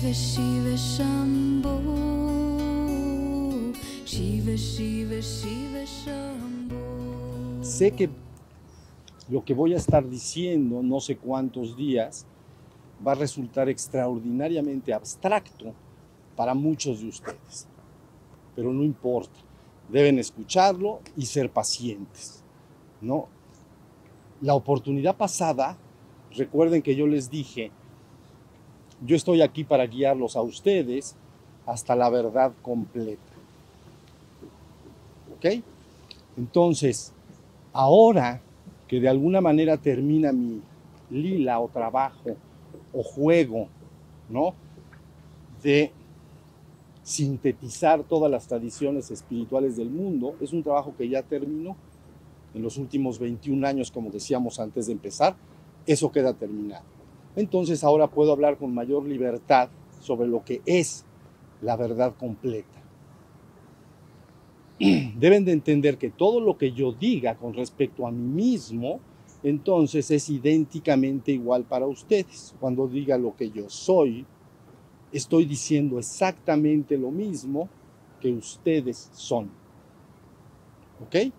Shiva Shiva Shiva Shiva Shiva Sé que lo que voy a estar diciendo, no sé cuántos días, va a resultar extraordinariamente abstracto para muchos de ustedes. Pero no importa, deben escucharlo y ser pacientes. ¿no? La oportunidad pasada, recuerden que yo les dije, yo estoy aquí para guiarlos a ustedes hasta la verdad completa. ¿Ok? Entonces, ahora que de alguna manera termina mi lila o trabajo o juego, ¿no? De sintetizar todas las tradiciones espirituales del mundo, es un trabajo que ya terminó en los últimos 21 años, como decíamos antes de empezar, eso queda terminado. Entonces ahora puedo hablar con mayor libertad sobre lo que es la verdad completa. Deben de entender que todo lo que yo diga con respecto a mí mismo, entonces es idénticamente igual para ustedes. Cuando diga lo que yo soy, estoy diciendo exactamente lo mismo que ustedes son. ¿Ok?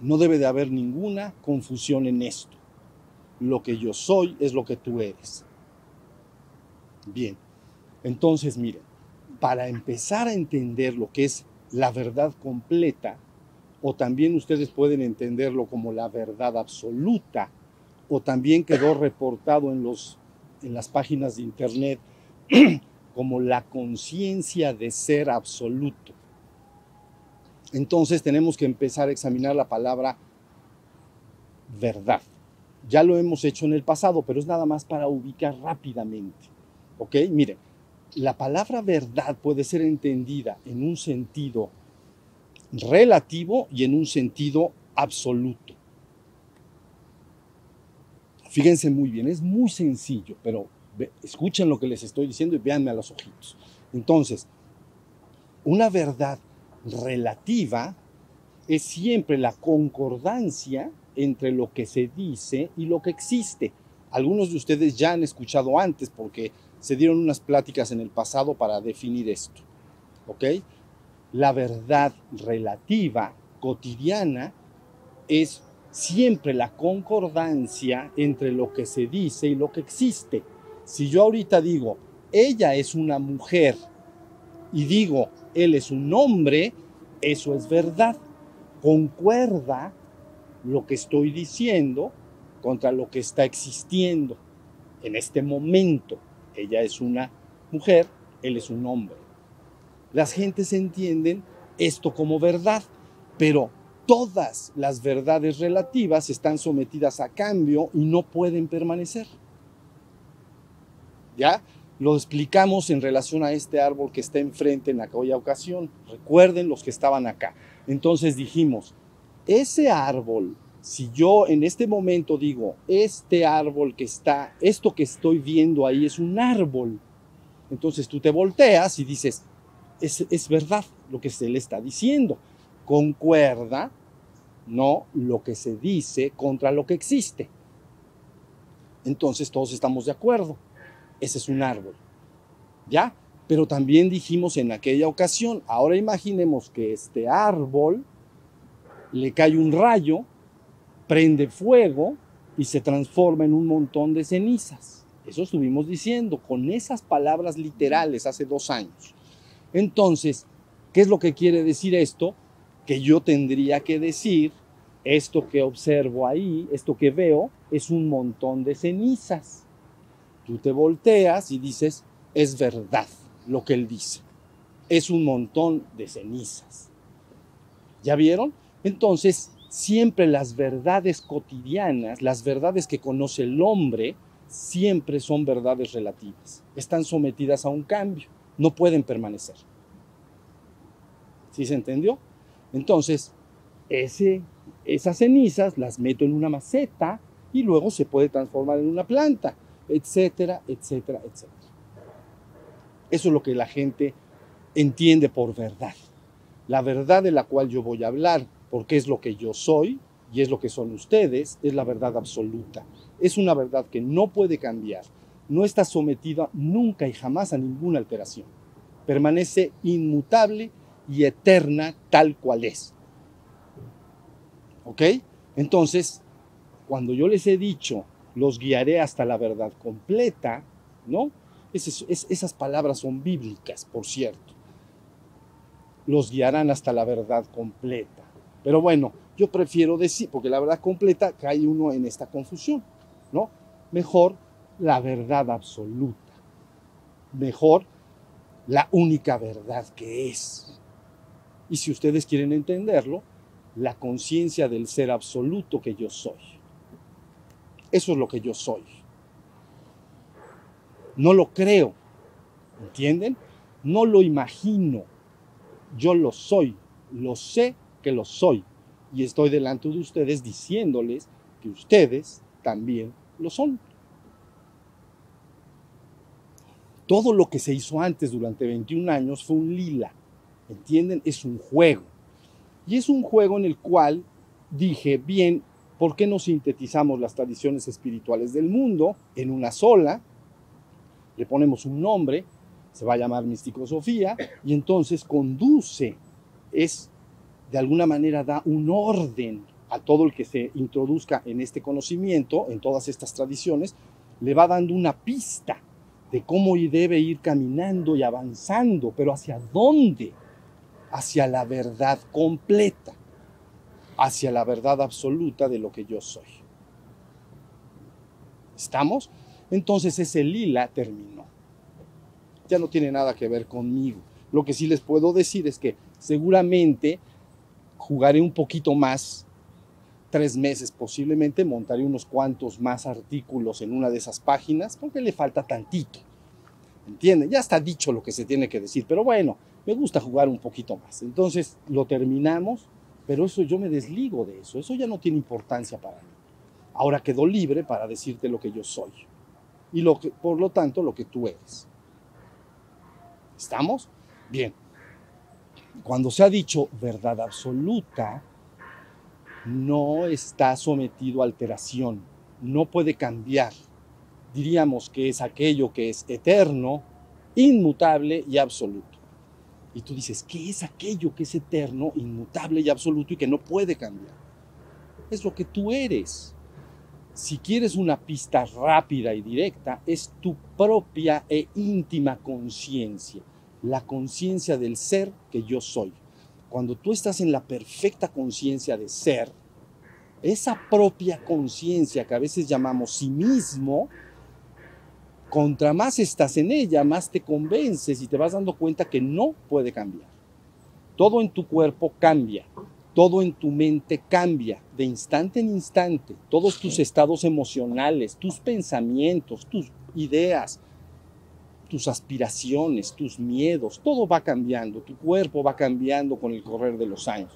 No debe de haber ninguna confusión en esto. Lo que yo soy es lo que tú eres. Bien, entonces miren, para empezar a entender lo que es la verdad completa, o también ustedes pueden entenderlo como la verdad absoluta, o también quedó reportado en, los, en las páginas de internet como la conciencia de ser absoluto. Entonces tenemos que empezar a examinar la palabra verdad. Ya lo hemos hecho en el pasado, pero es nada más para ubicar rápidamente. ¿Ok? Miren, la palabra verdad puede ser entendida en un sentido relativo y en un sentido absoluto. Fíjense muy bien, es muy sencillo, pero escuchen lo que les estoy diciendo y véanme a los ojitos. Entonces, una verdad relativa es siempre la concordancia entre lo que se dice y lo que existe. Algunos de ustedes ya han escuchado antes porque se dieron unas pláticas en el pasado para definir esto. ¿Ok? La verdad relativa, cotidiana, es siempre la concordancia entre lo que se dice y lo que existe. Si yo ahorita digo, ella es una mujer y digo, él es un hombre, eso es verdad. Concuerda lo que estoy diciendo contra lo que está existiendo en este momento. Ella es una mujer, él es un hombre. Las gentes entienden esto como verdad, pero todas las verdades relativas están sometidas a cambio y no pueden permanecer. ¿Ya? Lo explicamos en relación a este árbol que está enfrente en aquella ocasión. Recuerden los que estaban acá. Entonces dijimos, ese árbol, si yo en este momento digo, este árbol que está, esto que estoy viendo ahí es un árbol, entonces tú te volteas y dices, es, es verdad lo que se le está diciendo. Concuerda, no lo que se dice contra lo que existe. Entonces todos estamos de acuerdo. Ese es un árbol. ¿Ya? Pero también dijimos en aquella ocasión, ahora imaginemos que este árbol le cae un rayo, prende fuego y se transforma en un montón de cenizas. Eso estuvimos diciendo con esas palabras literales hace dos años. Entonces, ¿qué es lo que quiere decir esto? Que yo tendría que decir, esto que observo ahí, esto que veo, es un montón de cenizas. Tú te volteas y dices, es verdad lo que él dice. Es un montón de cenizas. ¿Ya vieron? Entonces, siempre las verdades cotidianas, las verdades que conoce el hombre, siempre son verdades relativas. Están sometidas a un cambio, no pueden permanecer. ¿Sí se entendió? Entonces, esas cenizas las meto en una maceta y luego se puede transformar en una planta, etcétera, etcétera, etcétera. Eso es lo que la gente entiende por verdad. La verdad de la cual yo voy a hablar, porque es lo que yo soy y es lo que son ustedes, es la verdad absoluta. Es una verdad que no puede cambiar. no está sometida nunca y jamás a ninguna alteración. Permanece inmutable y eterna tal cual es. ¿Ok? Entonces, cuando yo les he dicho, los guiaré hasta la verdad completa, ¿no? esas palabras son bíblicas, por cierto. Los guiarán hasta la verdad completa. Pero bueno, yo prefiero decir, porque la verdad completa cae uno en esta confusión, ¿no? Mejor la verdad absoluta. Mejor la única verdad que es. Y si ustedes quieren entenderlo, la conciencia del ser absoluto que yo soy. Eso es lo que yo soy. No lo creo, ¿entienden? No lo imagino. Yo lo soy, lo sé que lo soy. Y estoy delante de ustedes diciéndoles que ustedes también lo son. Todo lo que se hizo antes durante 21 años fue un lila. ¿Entienden? Es un juego. Y es un juego en el cual dije, bien, ¿por qué no sintetizamos las tradiciones espirituales del mundo en una sola? Le ponemos un nombre, se va a llamar Sofía, y entonces conduce, es de alguna manera da un orden a todo el que se introduzca en este conocimiento, en todas estas tradiciones, le va dando una pista de cómo debe ir caminando y avanzando, pero hacia dónde, hacia la verdad completa, hacia la verdad absoluta de lo que yo soy. ¿Estamos? Entonces ese lila terminó. Ya no tiene nada que ver conmigo. Lo que sí les puedo decir es que seguramente jugaré un poquito más, tres meses posiblemente, montaré unos cuantos más artículos en una de esas páginas, porque le falta tantito. ¿Entienden? Ya está dicho lo que se tiene que decir, pero bueno, me gusta jugar un poquito más. Entonces lo terminamos, pero eso yo me desligo de eso, eso ya no tiene importancia para mí. Ahora quedo libre para decirte lo que yo soy y lo que, por lo tanto lo que tú eres. ¿Estamos? Bien cuando se ha dicho verdad absoluta, no está sometido a alteración, no puede cambiar. Diríamos que es aquello que es eterno, inmutable y absoluto. Y tú dices, ¿qué es aquello que es eterno, inmutable y absoluto y que no puede cambiar? Es lo que tú eres. Si quieres una pista rápida y directa, es tu propia e íntima conciencia la conciencia del ser que yo soy. Cuando tú estás en la perfecta conciencia de ser, esa propia conciencia que a veces llamamos sí mismo, contra más estás en ella, más te convences y te vas dando cuenta que no puede cambiar. Todo en tu cuerpo cambia, todo en tu mente cambia de instante en instante, todos tus estados emocionales, tus pensamientos, tus ideas, tus aspiraciones, tus miedos, todo va cambiando, tu cuerpo va cambiando con el correr de los años.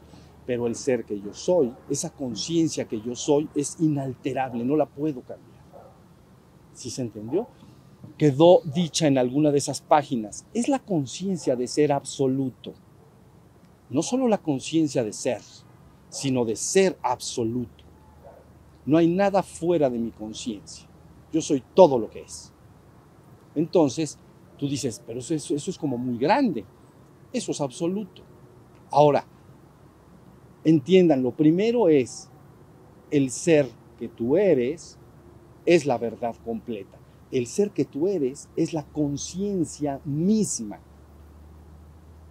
Pero el ser que yo soy, esa conciencia que yo soy, es inalterable, no la puedo cambiar. ¿Sí se entendió? Quedó dicha en alguna de esas páginas. Es la conciencia de ser absoluto. No solo la conciencia de ser, sino de ser absoluto. No hay nada fuera de mi conciencia. Yo soy todo lo que es. Entonces, tú dices, pero eso, es como muy grande. Eso es absoluto. Ahora, entiendan, lo primero es el ser que tú eres es la verdad completa. El ser que tú eres es la conciencia misma.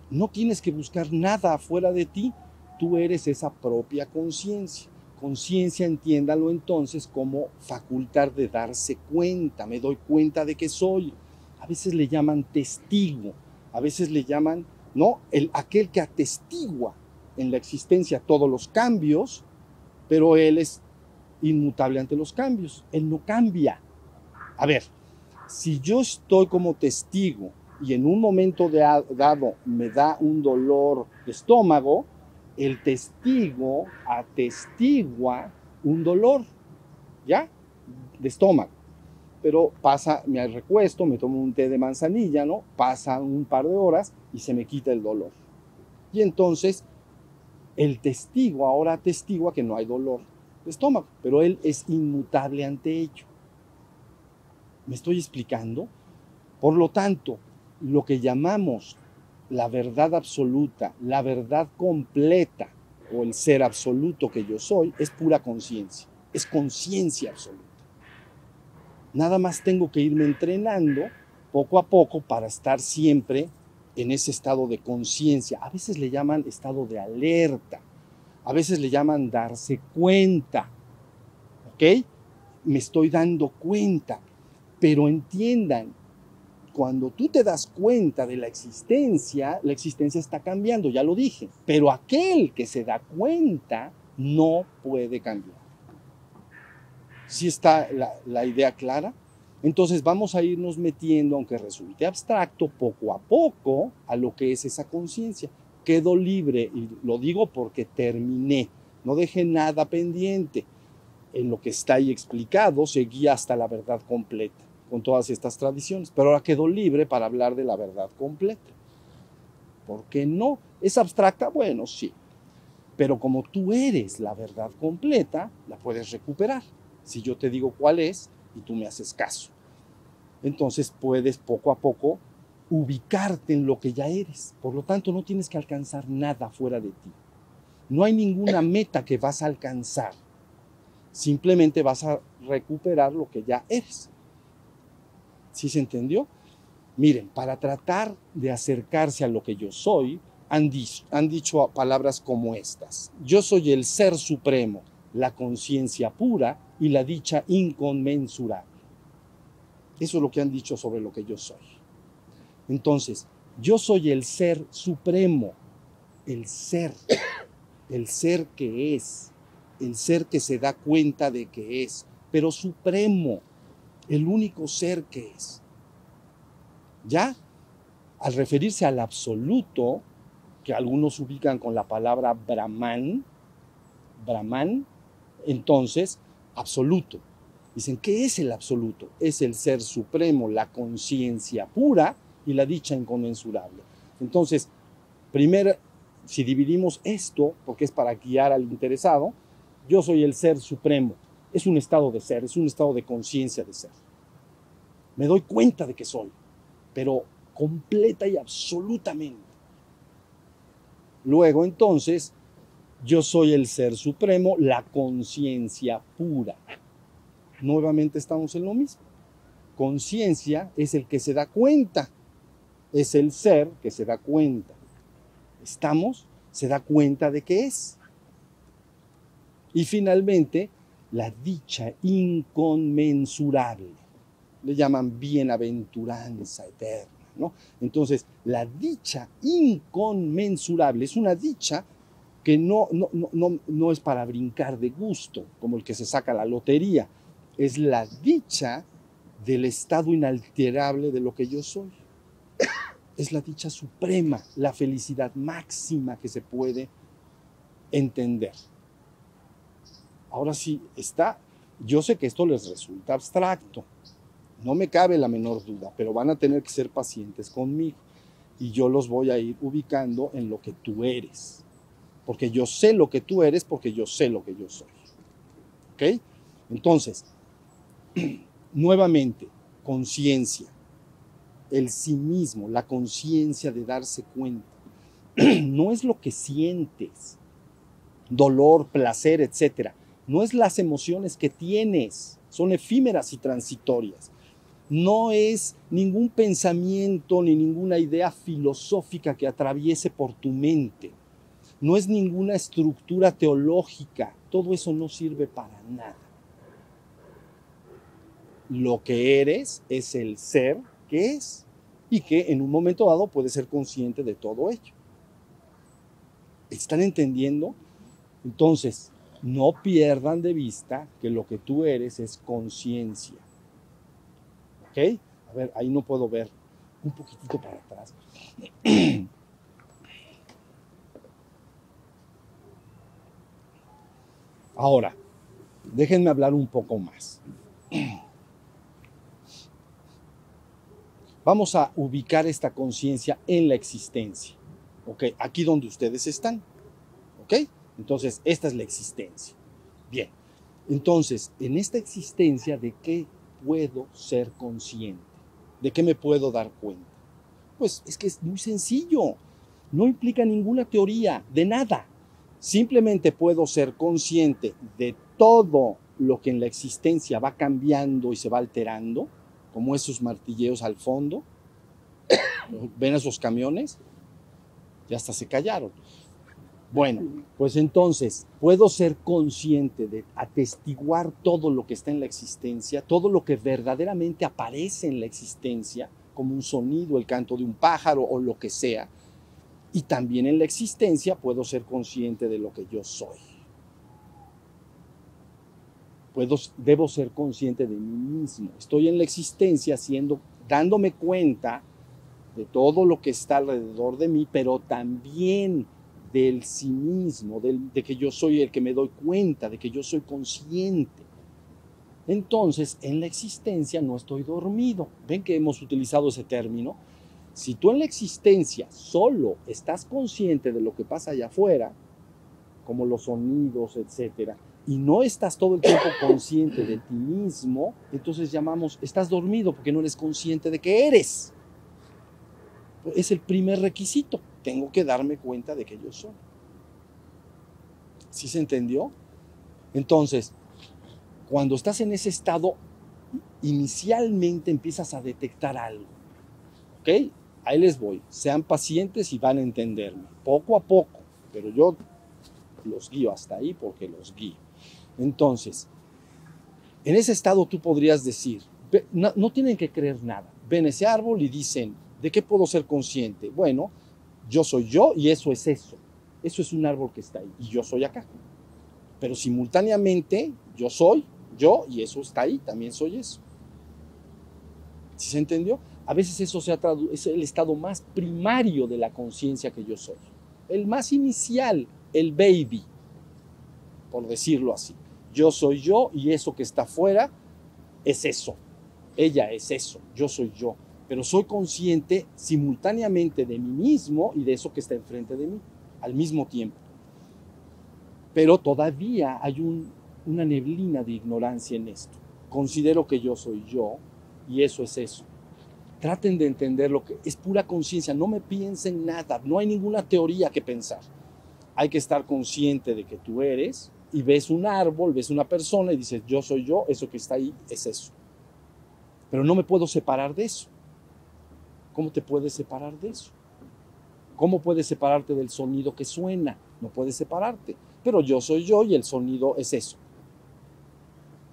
No tienes que buscar nada afuera de ti, tú eres esa propia conciencia. Conciencia, entiéndalo entonces como facultad de darse cuenta, me doy cuenta de que soy. A veces le llaman testigo, a veces le llaman, ¿no? El, aquel que atestigua en la existencia todos los cambios, pero él es inmutable ante los cambios, él no cambia. A ver, si yo estoy como testigo y en un momento dado me da un dolor de estómago, el testigo atestigua un dolor, ¿ya? De estómago. Pero pasa, me recuesto, me tomo un té de manzanilla, ¿no? Pasa un par de horas y se me quita el dolor. Y entonces el testigo ahora atestigua que no hay dolor de estómago, pero él es inmutable ante ello. ¿Me estoy explicando? Por lo tanto, lo que llamamos la verdad absoluta, la verdad completa o el ser absoluto que yo soy, es pura conciencia, es conciencia absoluta. Nada más tengo que irme entrenando poco a poco para estar siempre en ese estado de conciencia. A veces le llaman estado de alerta, a veces le llaman darse cuenta. ¿Ok? Me estoy dando cuenta. Pero entiendan, cuando tú te das cuenta de la existencia, la existencia está cambiando, ya lo dije. Pero aquel que se da cuenta no puede cambiar. ¿Sí está la, idea clara? Entonces vamos a irnos metiendo, aunque resulte abstracto, poco a poco a lo que es esa conciencia. Quedo libre, y lo digo porque terminé, no dejé nada pendiente. En lo que está ahí explicado, seguí hasta la verdad completa, con todas estas tradiciones, pero ahora quedo libre para hablar de la verdad completa. ¿Por qué no? ¿Es abstracta? Bueno, sí. Pero como tú eres la verdad completa, la puedes recuperar. Si yo te digo cuál es, y tú me haces caso. Entonces puedes poco a poco ubicarte en lo que ya eres. Por lo tanto, no tienes que alcanzar nada fuera de ti. No hay ninguna meta que vas a alcanzar. Simplemente vas a recuperar lo que ya eres. ¿Sí se entendió? Miren, para tratar de acercarse a lo que yo soy, han dicho, han dicho palabras como estas. Yo soy el ser supremo, la conciencia pura y la dicha inconmensurable. Eso es lo que han dicho sobre lo que yo soy. Entonces, yo soy el ser supremo, el ser, el ser que es, el ser que se da cuenta de que es, pero supremo, el único ser que es. ¿Ya? Al referirse al absoluto, que algunos ubican con la palabra Brahman, Brahman, entonces absoluto. Dicen, ¿qué es el absoluto? Es el ser supremo, la conciencia pura y la dicha inconmensurable. Entonces, primero, si dividimos esto, porque es para guiar al interesado, yo soy el ser supremo. Es un estado de ser, es un estado de conciencia de ser. Me doy cuenta de que soy, pero completa y absolutamente. Luego, entonces, yo soy el ser supremo, la conciencia pura. Nuevamente estamos en lo mismo. Conciencia es el que se da cuenta, es el ser que se da cuenta. Estamos, se da cuenta de qué es. Y finalmente, la dicha inconmensurable. Le llaman bienaventuranza eterna. ¿no? Entonces, la dicha inconmensurable es una dicha que no, no, no, no es para brincar de gusto, como el que se saca la lotería, es la dicha del estado inalterable de lo que yo soy. Es la dicha suprema, la felicidad máxima que se puede entender. Ahora sí, está, yo sé que esto les resulta abstracto, no me cabe la menor duda, pero van a tener que ser pacientes conmigo y yo los voy a ir ubicando en lo que tú eres porque yo sé lo que tú eres, porque yo sé lo que yo soy. ¿Ok? Entonces, nuevamente, conciencia, el sí mismo, la conciencia de darse cuenta. no es lo que sientes, dolor, placer, etc. No es las emociones que tienes, son efímeras y transitorias. No es ningún pensamiento ni ninguna idea filosófica que atraviese por tu mente no es ninguna estructura teológica, todo eso no sirve para nada. Lo que eres es el ser que es y que en un momento dado puede ser consciente de todo ello. ¿Están entendiendo? Entonces, no pierdan de vista que lo que tú eres es conciencia. ¿Ok? A ver, ahí no puedo ver. Un poquitito para atrás. Ahora, déjenme hablar un poco más. Vamos a ubicar esta conciencia en la existencia. ¿Ok? Aquí donde ustedes están. ¿Ok? Entonces, esta es la existencia. Bien. Entonces, en esta existencia, ¿de qué puedo ser consciente? ¿De qué me puedo dar cuenta? Pues es que es muy sencillo. No implica ninguna teoría, de nada. Simplemente puedo ser consciente de todo lo que en la existencia va cambiando y se va alterando, como esos martilleos al fondo. ¿Ven esos camiones? Ya hasta se callaron. Bueno, pues entonces puedo ser consciente de atestiguar todo lo que está en la existencia, todo lo que verdaderamente aparece en la existencia, como un sonido, el canto de un pájaro o lo que sea. Y también en la existencia puedo ser consciente de lo que yo soy. Puedo, debo ser consciente de mí mismo. Estoy en la existencia siendo, dándome cuenta de todo lo que está alrededor de mí, pero también del sí mismo, del, de que yo soy el que me doy cuenta, de que yo soy consciente. Entonces, en la existencia no estoy dormido. ¿Ven que hemos utilizado ese término? Si tú en la existencia solo estás consciente de lo que pasa allá afuera, como los sonidos, etcétera, y no estás todo el tiempo consciente de ti mismo, entonces llamamos, estás dormido porque no eres consciente de que eres. Es el primer requisito tengo que darme cuenta de que yo soy. ¿Sí se entendió? Entonces, cuando estás en ese estado, inicialmente empiezas a detectar algo. ¿Ok? Ahí les voy. Sean pacientes y van a entenderme. Poco a poco. Pero yo los guío hasta ahí porque los guío. Entonces, en ese estado tú podrías decir, no, tienen que creer nada. Ven ese árbol y dicen, ¿de qué puedo ser consciente? Bueno, yo soy yo y eso es eso. Eso es un árbol que está ahí y yo soy acá. Pero simultáneamente yo soy yo y eso está ahí, también soy eso. ¿Sí se entendió? A veces eso es el estado más primario de la conciencia que yo soy. El más inicial, el baby, por decirlo así. Yo soy yo y eso que está afuera es eso. Ella es eso, yo soy yo pero soy consciente simultáneamente de mí mismo y de eso que está enfrente de mí al mismo tiempo. Pero todavía hay una neblina de ignorancia en esto. Considero que yo soy yo y eso es eso. Traten de entender lo que es pura conciencia, no me piensen nada, no hay ninguna teoría que pensar. Hay que estar consciente de que tú eres y ves un árbol, ves una persona y dices, yo soy yo, eso que está ahí es eso. Pero no me puedo separar de eso. ¿Cómo te puedes separar de eso? ¿Cómo puedes separarte del sonido que suena? No puedes separarte. Pero yo soy yo y el sonido es eso.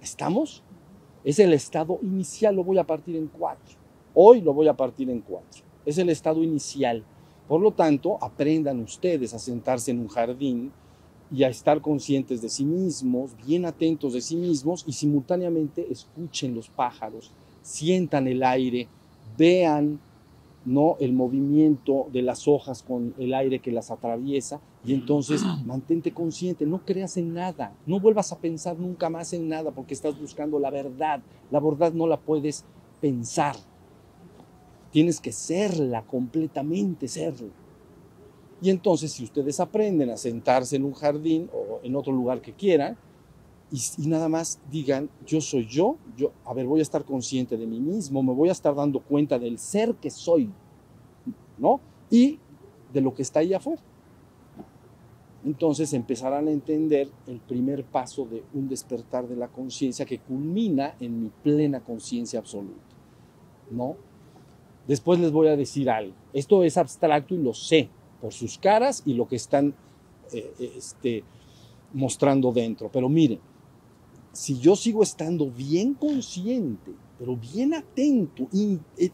¿Estamos? Es el estado inicial, lo voy a partir en cuatro. Hoy lo voy a partir en cuatro. Es el estado inicial. Por lo tanto, aprendan ustedes a sentarse en un jardín y a estar conscientes de sí mismos, bien atentos de sí mismos y simultáneamente escuchen los pájaros, sientan el aire, vean no el movimiento de las hojas con el aire que las atraviesa y entonces mantente consciente, no creas en nada, no vuelvas a pensar nunca más en nada porque estás buscando la verdad. La verdad no la puedes pensar. Tienes que serla completamente, serla. Y entonces si ustedes aprenden a sentarse en un jardín o en otro lugar que quieran y, y, nada más digan, yo soy yo, yo, a ver, voy a estar consciente de mí mismo, me voy a estar dando cuenta del ser que soy, ¿no? Y de lo que está ahí afuera. Entonces empezarán a entender el primer paso de un despertar de la conciencia que culmina en mi plena conciencia absoluta, ¿no? Después les voy a decir algo. Esto es abstracto y lo sé por sus caras y lo que están eh, este, mostrando dentro. Pero miren, si yo sigo estando bien consciente, pero bien atento, eh,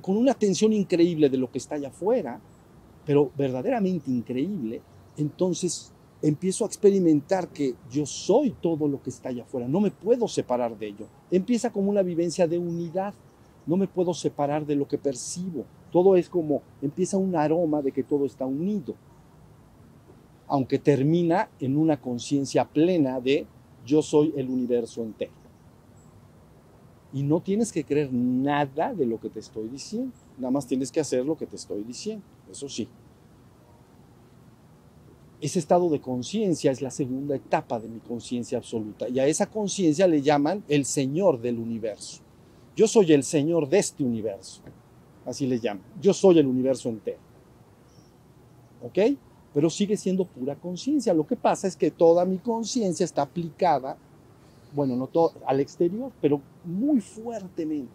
con una atención increíble de lo que está allá afuera, pero verdaderamente increíble, entonces empiezo a experimentar que yo soy todo lo que está allá afuera, no me puedo separar de ello. Empieza como una vivencia de unidad, no me puedo separar de lo que percibo. Todo es como, empieza un aroma de que todo está unido, aunque termina en una conciencia plena de yo soy el universo entero. Y no tienes que creer nada de lo que te estoy diciendo, nada más tienes que hacer lo que te estoy diciendo, eso sí. ese estado de conciencia es la segunda etapa de mi conciencia absoluta. Y a esa conciencia le llaman el Señor del universo. Yo soy el Señor de este universo. Así le llaman. Yo soy el universo entero. ¿Ok? Pero sigue siendo pura conciencia. Lo que pasa es que toda mi conciencia está aplicada, bueno, no todo, al exterior, pero muy fuertemente.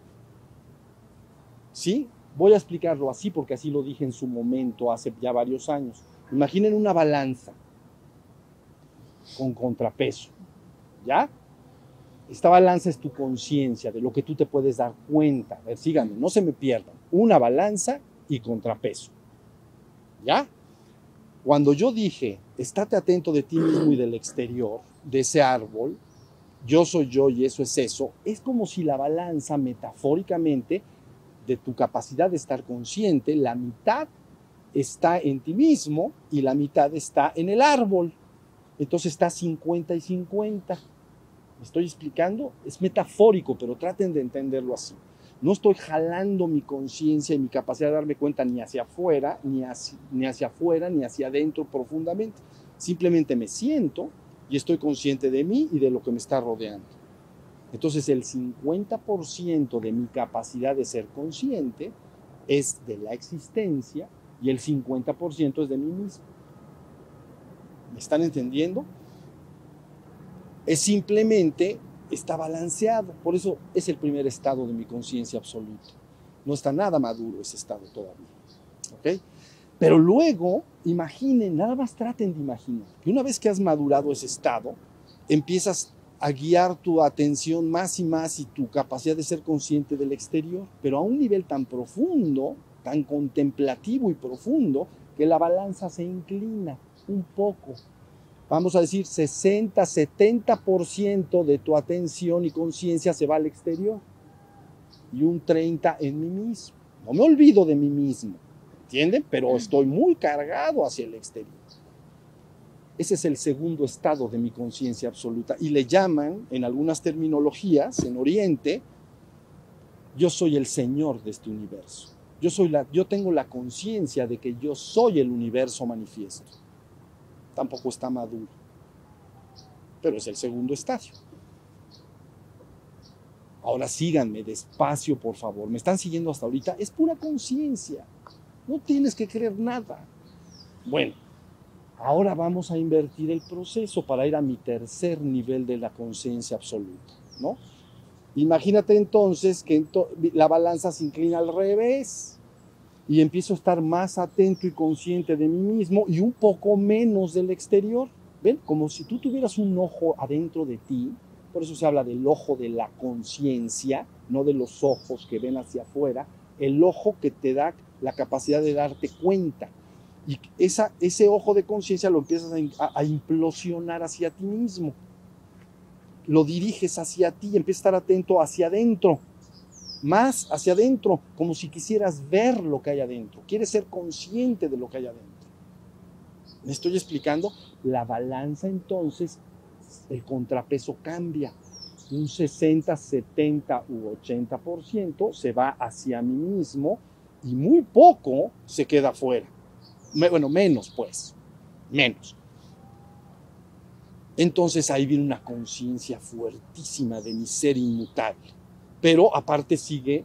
¿Sí? Voy a explicarlo así porque así lo dije en su momento, hace ya varios años. Imaginen una balanza con contrapeso. ¿Ya? Esta balanza es tu conciencia, de lo que tú te puedes dar cuenta. A ver, síganme, no se me pierdan. Una balanza y contrapeso. ¿Ya? Cuando yo dije, estate atento de ti mismo y del exterior, de ese árbol, yo soy yo y eso es eso, es como si la balanza metafóricamente de tu capacidad de estar consciente, la mitad está en ti mismo y la mitad está en el árbol. Entonces está 50 y 50. ¿Me estoy explicando? Es metafórico, pero traten de entenderlo así. No estoy jalando mi conciencia y mi capacidad de darme cuenta ni hacia afuera, ni hacia, ni hacia afuera, ni hacia adentro profundamente. Simplemente me siento y estoy consciente de mí y de lo que me está rodeando. Entonces el 50% de mi capacidad de ser consciente es de la existencia y el 50% es de mí mismo. ¿Me están entendiendo? Es simplemente, está balanceado. Por eso es el primer estado de mi conciencia absoluta. No está nada maduro ese estado todavía. ¿Ok? Pero luego, imaginen, nada más traten de imaginar que una vez que has madurado ese estado, empiezas a guiar tu atención más y más y tu capacidad de ser consciente del exterior, pero a un nivel tan profundo, tan contemplativo y profundo, que la balanza se inclina un poco. Vamos a decir 60, 70% de tu atención y conciencia se va al exterior y un 30 en mí mismo. No me olvido de mí mismo, ¿entienden? Pero estoy muy cargado hacia el exterior. Ese es el segundo estado de mi conciencia absoluta. Y le llaman, en algunas terminologías, en Oriente, yo soy el Señor de este universo. Yo, soy la, yo tengo la conciencia de que yo soy el universo manifiesto. Tampoco está maduro. Pero es el segundo estadio. Ahora síganme despacio, por favor. ¿Me están siguiendo hasta ahorita? Es pura conciencia. No tienes que creer nada. Bueno, Ahora vamos a invertir el proceso para ir a mi tercer nivel de la conciencia absoluta, ¿no? Imagínate entonces que la balanza se inclina al revés y empiezo a estar más atento y consciente de mí mismo y un poco menos del exterior. ¿Ven? Como si tú tuvieras un ojo adentro de ti, por eso se habla del ojo de la conciencia, no de los ojos que ven hacia afuera, el ojo que te da la capacidad de darte cuenta y esa, ese ojo de conciencia lo empiezas a, implosionar hacia ti mismo. Lo diriges hacia ti y empiezas a estar atento hacia adentro. Más hacia adentro, como si quisieras ver lo que hay adentro. Quieres ser consciente de lo que hay adentro. ¿Me estoy explicando? La balanza entonces, el contrapeso cambia. Un 60, 70 u 80% se va hacia mí mismo y muy poco se queda fuera bueno, menos pues, menos. Entonces ahí viene una conciencia fuertísima de mi ser inmutable. Pero aparte sigue,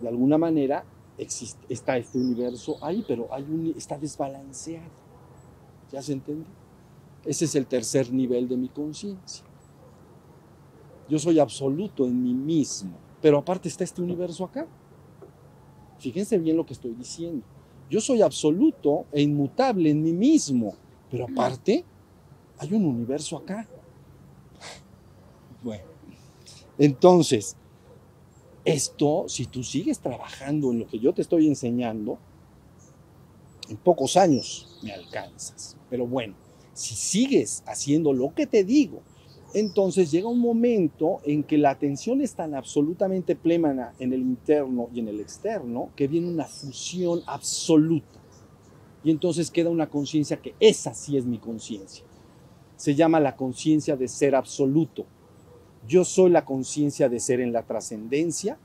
de alguna manera, existe, está este universo ahí, pero hay un, está desbalanceado. ¿Ya se entiende? Ese es el tercer nivel de mi conciencia. Yo soy absoluto en mí mismo, pero aparte está este universo acá. Fíjense bien lo que estoy diciendo. Yo soy absoluto e inmutable en mí mismo, pero aparte hay un universo acá. Bueno, entonces, esto, si tú sigues trabajando en lo que yo te estoy enseñando, en pocos años me alcanzas. Pero bueno, si sigues haciendo lo que te digo, entonces llega un momento en que la atención es tan absolutamente plena en el interno y en el externo que viene una fusión absoluta. Y entonces queda una conciencia que esa sí es mi conciencia. Se llama la conciencia de ser absoluto. Yo soy la conciencia de ser en la trascendencia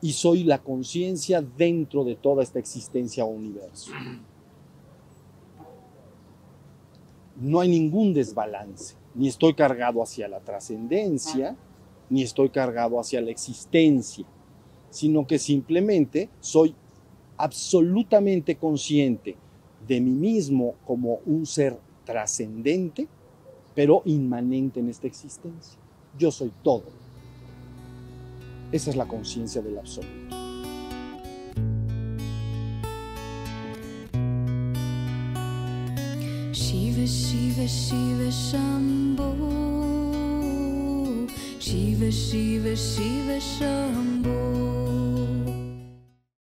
y soy la conciencia dentro de toda esta existencia o universo. no hay ningún desbalance. Ni estoy cargado hacia la trascendencia, ni estoy cargado hacia la existencia, sino que simplemente soy absolutamente consciente de mí mismo como un ser trascendente, pero inmanente en esta existencia. Yo soy todo. Esa es la conciencia del absoluto. Shiva Shiva Shiva Shambho Shiva Shiva Shiva Shambho